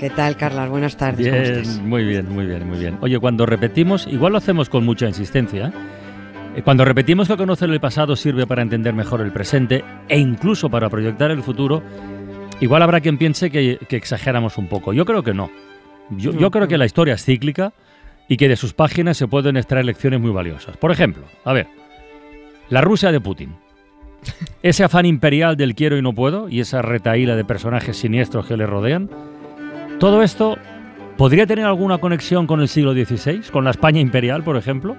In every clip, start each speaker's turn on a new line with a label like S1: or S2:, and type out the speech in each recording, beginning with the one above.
S1: ¿Qué tal, Carlas? Buenas tardes. ¿cómo
S2: Bien,
S1: estás?
S2: muy bien, muy bien, muy bien. Oye, cuando repetimos, igual lo hacemos con mucha insistencia, eh, cuando repetimos que conocer el pasado sirve para entender mejor el presente e incluso para proyectar el futuro, igual habrá quien piense que, que exageramos un poco. Yo creo que no. Yo, yo creo que la historia es cíclica y que de sus páginas se pueden extraer lecciones muy valiosas. Por ejemplo, a ver, la Rusia de Putin. Ese afán imperial del quiero y no puedo y esa retaíla de personajes siniestros que le rodean, todo esto podría tener alguna conexión con el siglo XVI, con la España imperial, por ejemplo.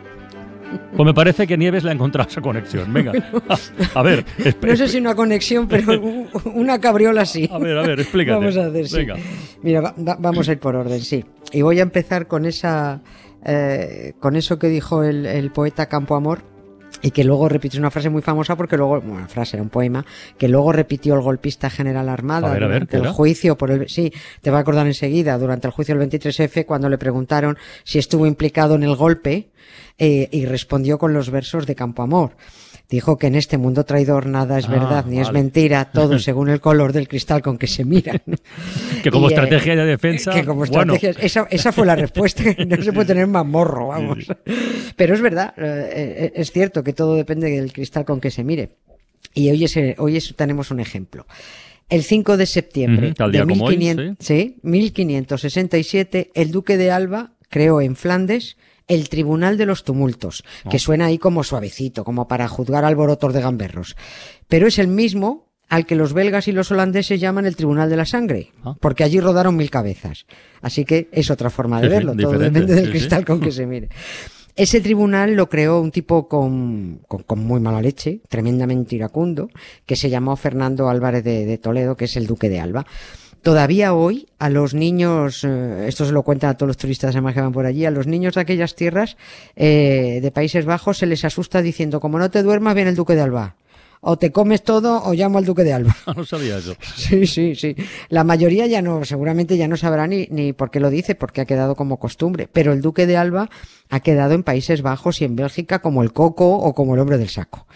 S2: Pues me parece que Nieves le ha encontrado esa conexión. Venga, a, a ver,
S1: No sé si una conexión, pero una cabriola sí.
S2: a ver, a ver, explícate.
S1: Vamos a hacer, sí.
S2: Venga.
S1: Mira, va- va- vamos a ir por orden, sí. Y voy a empezar con esa, eh, con eso que dijo el, el poeta Campoamor y que luego repitió una frase muy famosa porque luego, bueno, una frase era un poema que luego repitió el golpista general Armada
S2: A ver, a ver,
S1: durante
S2: ¿qué
S1: el
S2: era?
S1: juicio por el, sí, te va a acordar enseguida, durante el juicio del 23F cuando le preguntaron si estuvo implicado en el golpe eh, y respondió con los versos de Campoamor. Dijo que en este mundo traidor nada es
S2: Ah,
S1: verdad ni es mentira, todo según el color del cristal con que se miran.
S2: Que como
S1: Y, eh,
S2: estrategia de defensa,
S1: que como
S2: bueno,
S1: estrategia, esa, esa fue la respuesta, no se puede tener más morro, vamos. Pero es verdad, eh, eh, es cierto que todo depende del cristal con que se mire. Y hoy, es, hoy es- tenemos un ejemplo. El 5 de septiembre
S2: tal día
S1: de
S2: como hoy,
S1: 1500 sí, 1567, el duque de Alba creó en Flandes el Tribunal de los Tumultos, que suena ahí como suavecito, como para juzgar alborotos de gamberros. Pero es el mismo al que los belgas y los holandeses llaman el Tribunal de la Sangre,
S2: Ah.
S1: porque allí rodaron mil cabezas. Así que es otra forma de verlo, todo depende del
S2: sí, sí.
S1: cristal con que se mire. Ese tribunal lo creó un tipo con, con, con muy mala leche, tremendamente iracundo, que se llamó Fernando Álvarez de, de Toledo, que es el duque de Alba. Todavía hoy a los niños, eh, esto se lo cuentan a todos los turistas además que van por allí, a los niños de aquellas tierras eh, de Países Bajos se les asusta diciendo, como no te duermas, viene el duque de Alba. O te comes todo o llamo al duque de Alba.
S2: no sabía eso.
S1: Sí, sí, sí. La mayoría ya no, seguramente ya no sabrá ni, ni por qué lo dice, porque ha quedado como costumbre. Pero el duque de Alba ha quedado en Países Bajos y en Bélgica como el coco o como el hombre del saco.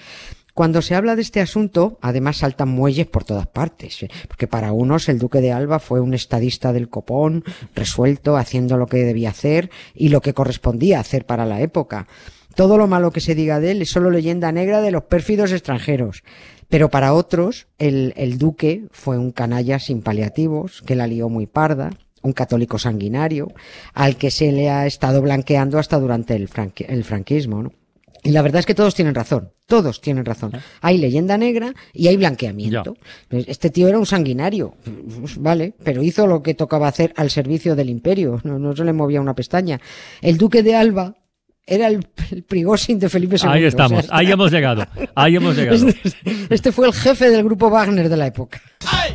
S1: Cuando se habla de este asunto, además saltan muelles por todas partes, ¿eh? porque para unos el duque de Alba fue un estadista del copón, resuelto, haciendo lo que debía hacer y lo que correspondía hacer para la época. Todo lo malo que se diga de él es solo leyenda negra de los pérfidos extranjeros. Pero para otros, el, duque fue un canalla sin paliativos, que la lió muy parda, un católico sanguinario, al que se le ha estado blanqueando hasta durante el, el franquismo, ¿no? Y la verdad es que todos tienen razón, todos tienen razón. Hay leyenda negra y hay blanqueamiento. Este tío era un sanguinario, pues vale, pero hizo lo que tocaba hacer al servicio del imperio, no, no se le movía una pestaña. El duque de Alba era el, el Prigozhin de Felipe II.
S2: Ahí
S1: o sea,
S2: estamos, ahí hemos llegado, ahí hemos llegado.
S1: este, este fue el jefe del grupo Wagner de la época.
S3: Ay,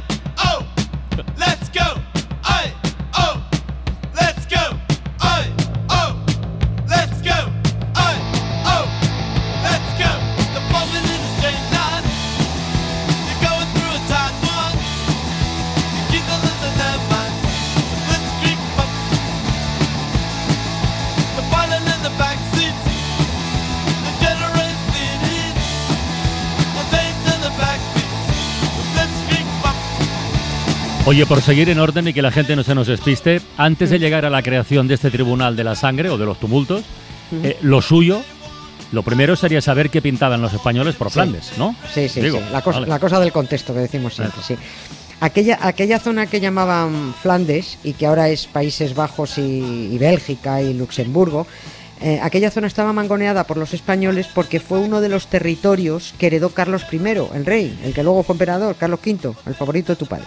S2: Oye, por seguir en orden y que la gente no se nos despiste, antes de llegar a la creación de este tribunal de la sangre o de los tumultos, eh, lo suyo, lo primero sería saber qué pintaban los españoles por Flandes, ¿no?
S1: Sí, sí,
S2: Digo,
S1: sí. La cosa,
S2: vale.
S1: la cosa del contexto que decimos siempre, sí. Aquella, aquella zona que llamaban Flandes y que ahora es Países Bajos y, y Bélgica y Luxemburgo, eh, aquella zona estaba mangoneada por los españoles porque fue uno de los territorios que heredó Carlos I, el rey, el que luego fue emperador, Carlos V, el favorito de tu padre.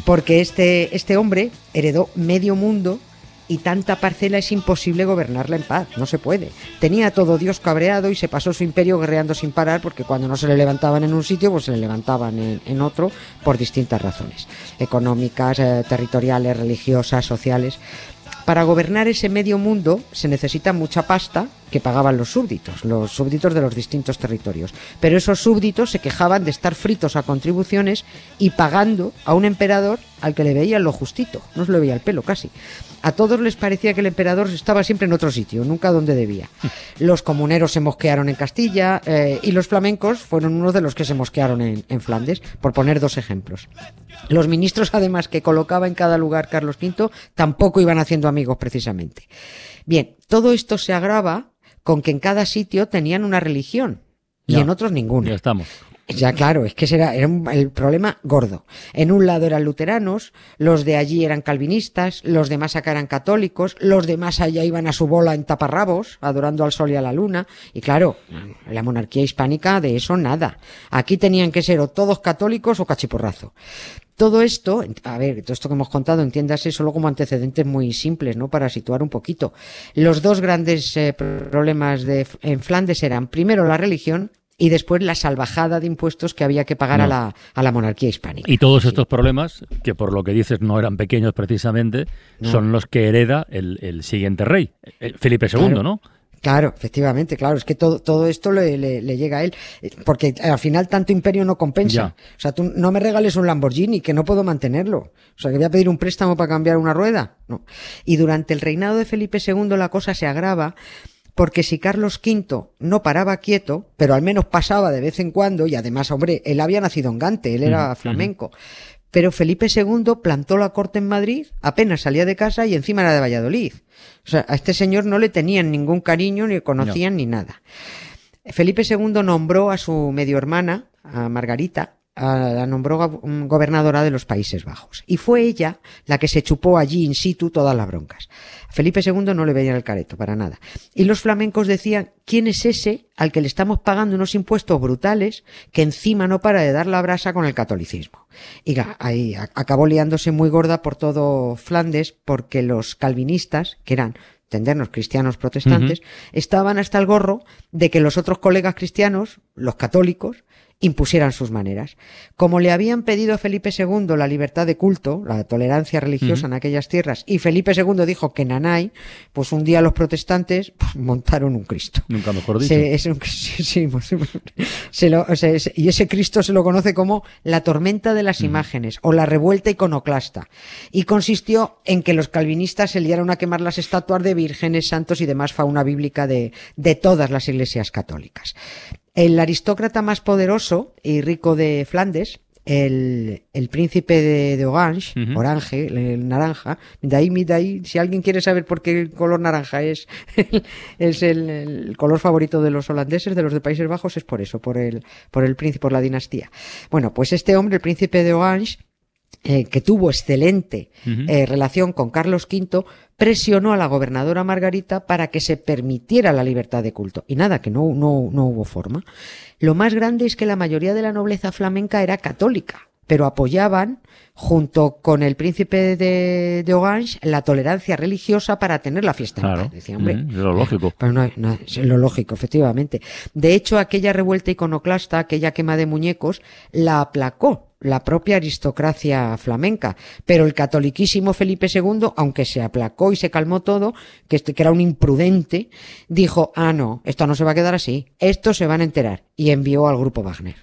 S1: Porque este, este hombre heredó medio mundo y tanta parcela es imposible gobernarla en paz, no se puede. Tenía todo Dios cabreado y se pasó su imperio guerreando sin parar porque cuando no se le levantaban en un sitio, pues se le levantaban en, en otro por distintas razones, económicas, eh, territoriales, religiosas, sociales. Para gobernar ese medio mundo se necesita mucha pasta que pagaban los súbditos, los súbditos de los distintos territorios. Pero esos súbditos se quejaban de estar fritos a contribuciones y pagando a un emperador al que le veían lo justito, no se le veía el pelo casi. A todos les parecía que el emperador estaba siempre en otro sitio, nunca donde debía. Los comuneros se mosquearon en Castilla eh, y los flamencos fueron uno de los que se mosquearon en, en Flandes, por poner dos ejemplos. Los ministros, además, que colocaba en cada lugar Carlos V, tampoco iban haciendo amigos precisamente. Bien, todo esto se agrava con que en cada sitio tenían una religión y
S2: Ya.
S1: en otros ninguna.
S2: Ya estamos.
S1: Ya, claro, es que ese era, era un- el problema gordo. En un lado eran luteranos, los de allí eran calvinistas, los de más acá eran católicos, los de más allá iban a su bola en taparrabos, adorando al sol y a la luna. Y claro, la monarquía hispánica de eso nada. Aquí tenían que ser o todos católicos o cachiporrazo. Todo esto, a ver, todo esto que hemos contado, entiéndase solo como antecedentes muy simples, ¿no? Para situar un poquito. Los dos grandes eh, problemas de, en Flandes eran, primero, la religión y después la salvajada de impuestos que había que pagar a, la, a la monarquía hispánica.
S2: Y todos estos problemas, que por lo que dices no eran pequeños precisamente, son los que hereda el, el siguiente rey, Felipe II,
S1: Claro.
S2: ¿no?
S1: Claro, efectivamente, claro, es que todo, todo esto le, le- le llega a él, eh, porque al final tanto imperio no compensa.
S2: Ya.
S1: O sea, tú no me regales un Lamborghini, que no puedo mantenerlo. O sea, que voy a pedir un préstamo para cambiar una rueda. No. Y durante el reinado de Felipe II la cosa se agrava, porque si Carlos V no paraba quieto, pero al menos pasaba de vez en cuando, y además, hombre, él había nacido en Gante, él era flamenco. Pero Felipe II plantó la corte en Madrid, apenas salía de casa y encima era de Valladolid. O sea, a este señor no le tenían ningún cariño, ni conocían, ni nada. Felipe II nombró a su medio hermana, a Margarita, la nombró go- mm, gobernadora de los Países Bajos. Y fue ella la que se chupó allí in situ todas las broncas. Felipe II no le veía el careto para nada. Y los flamencos decían, ¿quién es ese al que le estamos pagando unos impuestos brutales que encima no para de dar la brasa con el catolicismo? Y ahí acabó liándose muy gorda por todo Flandes porque los calvinistas, que eran entendernos cristianos protestantes, estaban hasta el gorro de que los otros colegas cristianos, los católicos, impusieran sus maneras. Como le habían pedido a Felipe II la libertad de culto, la tolerancia religiosa en aquellas tierras, y Felipe II dijo que nanay, pues un día los protestantes pues, montaron un Cristo.
S2: Nunca mejor dicho.
S1: Se- es un- sí, sí, pues, se lo- y ese Cristo se lo conoce como la tormenta de las imágenes o la revuelta iconoclasta. Y consistió en que los calvinistas se liaron a quemar las estatuas de vírgenes, santos y demás fauna bíblica de, de todas las iglesias católicas. El aristócrata más poderoso y rico de Flandes, el, el príncipe de, de Orange. Orange, el, el naranja, de ahí, de ahí, si alguien quiere saber por qué el color naranja es, es el, el color favorito de los holandeses, de los de Países Bajos, es por eso, por el, por el príncipe, por la dinastía. Bueno, pues este hombre, el príncipe de Orange, eh, que tuvo excelente eh, relación con Carlos V, presionó a la gobernadora Margarita para que se permitiera la libertad de culto. Y nada, que no, no, no hubo forma. Lo más grande es que la mayoría de la nobleza flamenca era católica, pero apoyaban, junto con el príncipe de, de Orange, la tolerancia religiosa para tener la fiesta
S2: Claro.
S1: Decía, hombre,
S2: es lo lógico.
S1: pero no, no, es lo lógico, efectivamente. De hecho, aquella revuelta iconoclasta, aquella quema de muñecos, la aplacó la propia aristocracia flamenca. Pero el catoliquísimo Felipe II, aunque se aplacó y se calmó todo, que, este, que era un imprudente, dijo, ah, no, esto no se va a quedar así, esto se van a enterar. Y envió al grupo Wagner.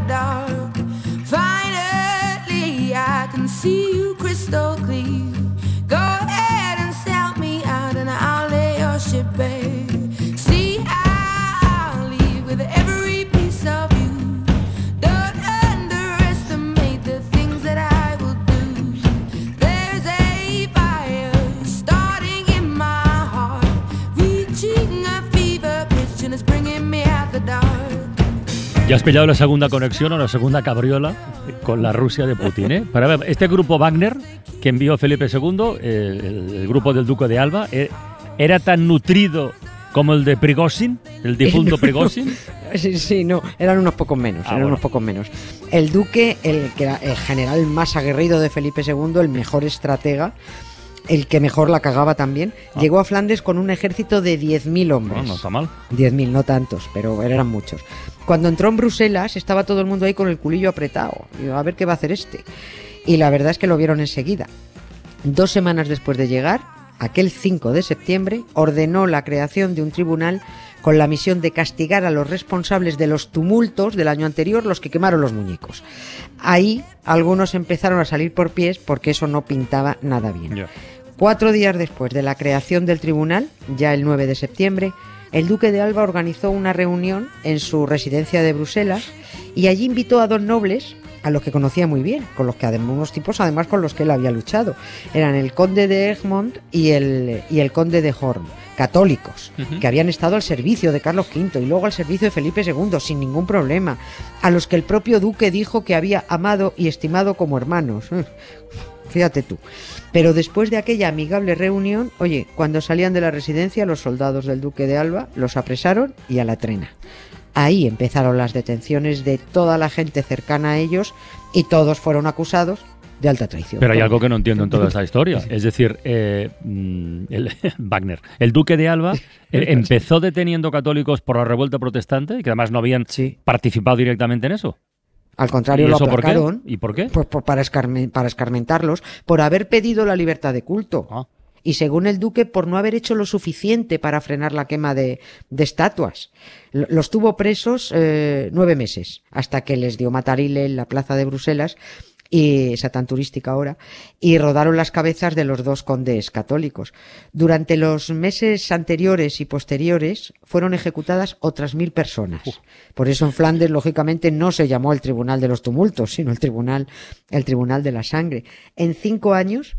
S4: The dark. Finally, I can see you crystal clear. Go ahead and sell me out, and I'll lay your ship bare.
S2: Ya has pillado la segunda conexión o la segunda cabriola con la Rusia de Putin. ¿eh? Para ver, este grupo Wagner que envió Felipe II, eh, el, el grupo del Duque de Alba, eh, era tan nutrido como el de Prigozhin, el difunto Prigozhin.
S1: Sí, sí, no, eran unos pocos menos,
S2: Ah,
S1: eran
S2: bueno.
S1: unos pocos menos. El duque, el el general más aguerrido de Felipe II, el mejor estratega, el que mejor la cagaba también,
S2: Ah.
S1: llegó a Flandes con un ejército de 10.000 hombres.
S2: No, no está mal.
S1: 10.000, no tantos, pero eran muchos. Cuando entró en Bruselas estaba todo el mundo ahí con el culillo apretado. Digo, a ver qué va a hacer este. Y la verdad es que lo vieron enseguida. Dos semanas después de llegar, aquel 5 de septiembre, ordenó la creación de un tribunal con la misión de castigar a los responsables de los tumultos del año anterior, los que quemaron los muñecos. Ahí algunos empezaron a salir por pies porque eso no pintaba nada bien. Cuatro días después de la creación del tribunal, ya el 9 de septiembre, el duque de Alba organizó una reunión en su residencia de Bruselas y allí invitó a dos nobles a los que conocía muy bien, con los que además unos tipos además con los que él había luchado. Eran el conde de Egmont y el, y el conde de Horn, católicos, que habían estado al servicio de Carlos V y luego al servicio de Felipe II sin ningún problema, a los que el propio duque dijo que había amado y estimado como hermanos. Fíjate tú. Pero después de aquella amigable reunión, oye, cuando salían de la residencia, los soldados del duque de Alba los apresaron y a la trena. Ahí empezaron las detenciones de toda la gente cercana a ellos y todos fueron acusados de alta traición.
S2: Pero hay algo que no entiendo en toda esta historia. Es decir, eh, mm, el, Wagner, el duque de Alba, eh, empezó deteniendo católicos por la revuelta protestante y que además no habían
S1: Sí.
S2: participado directamente en eso.
S1: Al contrario,
S2: ¿Y
S1: lo
S2: eso por qué?
S1: aplacaron.
S2: ¿Y por qué?
S1: Pues por- para, escarmen- para escarmentarlos, por haber pedido la libertad de culto.
S2: Ah.
S1: Y según el duque, por no haber hecho lo suficiente para frenar la quema de, de estatuas. Los tuvo presos eh, nueve meses, hasta que les dio matarile en la plaza de Bruselas, y esa tan turística ahora, y rodaron las cabezas de los dos condes católicos. Durante los meses anteriores y posteriores fueron ejecutadas otras mil personas. Por eso en Flandes, lógicamente, no se llamó el Tribunal de los Tumultos, sino el Tribunal, el Tribunal de la Sangre. En cinco años,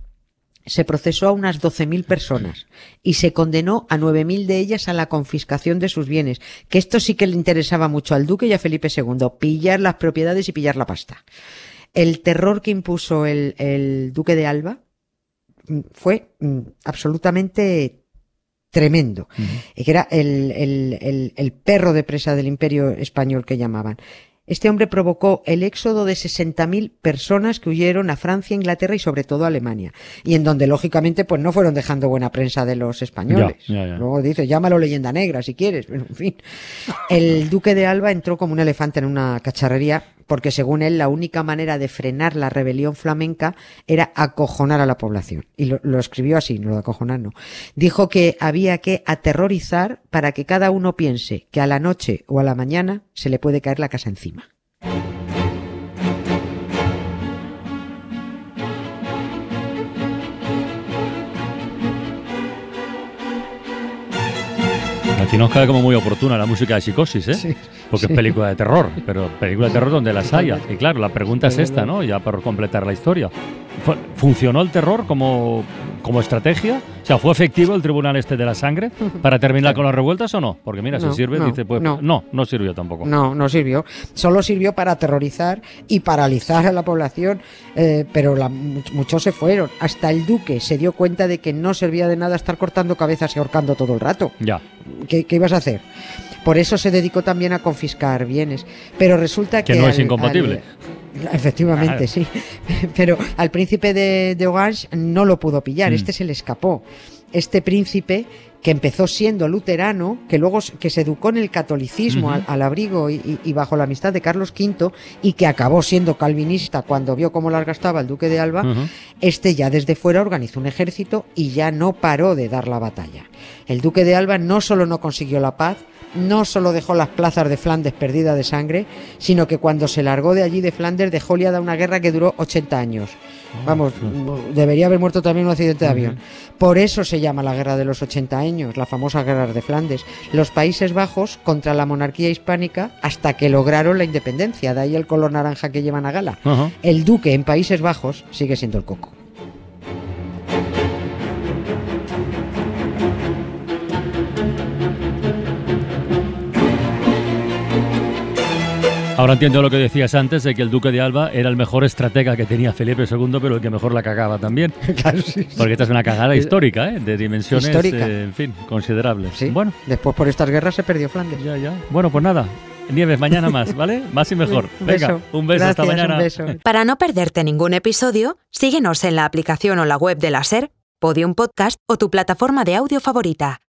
S1: se procesó a unas 12.000 personas y se condenó a 9.000 de ellas a la confiscación de sus bienes, que esto sí que le interesaba mucho al duque y a Felipe II, pillar las propiedades y pillar la pasta. El terror que impuso el, el duque de Alba mm, fue mm, absolutamente tremendo, Eh, que era el, el- el- el perro de presa del imperio español que llamaban. Este hombre provocó el éxodo de 60.000 personas que huyeron a Francia, Inglaterra y sobre todo a Alemania. Y en donde, lógicamente, pues no fueron dejando buena prensa de los españoles.
S2: Ya, ya, ya.
S1: Luego dice, llámalo leyenda negra si quieres, pero en fin. El duque de Alba entró como un elefante en una cacharrería porque según él la única manera de frenar la rebelión flamenca era acojonar a la población. Y lo, lo escribió así, no lo de acojonar, no. Dijo que había que aterrorizar para que cada uno piense que a la noche o a la mañana se le puede caer la casa encima.
S2: Aquí nos cae como muy oportuna la música de psicosis, ¿eh?
S1: Sí,
S2: Porque
S1: sí.
S2: es película de terror, pero película de terror donde las haya. Y claro, la pregunta es esta, ¿no? Ya para completar la historia. Fu- ¿Funcionó el terror como, como estrategia? O sea, ¿fue efectivo el tribunal este de la sangre para terminar con las revueltas o no? Porque mira,
S1: No,
S2: si sirve,
S1: no,
S2: dice, pues
S1: no.
S2: no, no sirvió tampoco.
S1: No, no sirvió. Solo sirvió para aterrorizar y paralizar a la población, eh, pero la- mu- muchos se fueron. Hasta el duque se dio cuenta de que no servía de nada estar cortando cabezas y ahorcando todo el rato.
S2: Ya.
S1: ¿Qué, qué ibas a hacer? Por eso se dedicó también a confiscar bienes. Pero resulta que...
S2: Que no es incompatible.
S1: al- efectivamente,
S2: Claro.
S1: sí. Pero al príncipe de, de Orange no lo pudo pillar,
S2: Mm.
S1: este se le escapó. Este príncipe que empezó siendo luterano, que luego que se educó en el catolicismo al, al abrigo y, bajo la amistad de Carlos V y que acabó siendo calvinista cuando vio cómo las gastaba el duque de Alba, este ya desde fuera organizó un ejército y ya no paró de dar la batalla. El duque de Alba no solo no consiguió la paz, no solo dejó las plazas de Flandes perdidas de sangre, sino que cuando se largó de allí de Flandes dejó liada una guerra que duró 80 años. Vamos, debería haber muerto también un accidente de avión. Por eso se llama la guerra de los 80 años, la famosa guerra de Flandes. Los Países Bajos contra la monarquía hispánica hasta que lograron la independencia, de ahí el color naranja que llevan a gala. El duque en Países Bajos sigue siendo el coco.
S2: Ahora entiendo lo que decías antes de que el duque de Alba era el mejor estratega que tenía Felipe II, pero el que mejor la cagaba también.
S1: claro, sí.
S2: Porque esta es una cagada histórica, ¿eh? De dimensiones,
S1: Histórica.
S2: eh, en fin, considerables.
S1: Sí.
S2: Bueno,
S1: Después por estas guerras se perdió Flandes.
S2: ya, ya. Bueno, pues nada. Nieves, mañana más, ¿vale? Más y mejor.
S1: Un
S2: Venga,
S1: beso.
S2: un beso, hasta mañana.
S1: Un beso.
S5: Para no perderte ningún episodio, síguenos en la aplicación o la web de la SER, Podium Podcast o tu plataforma de audio favorita.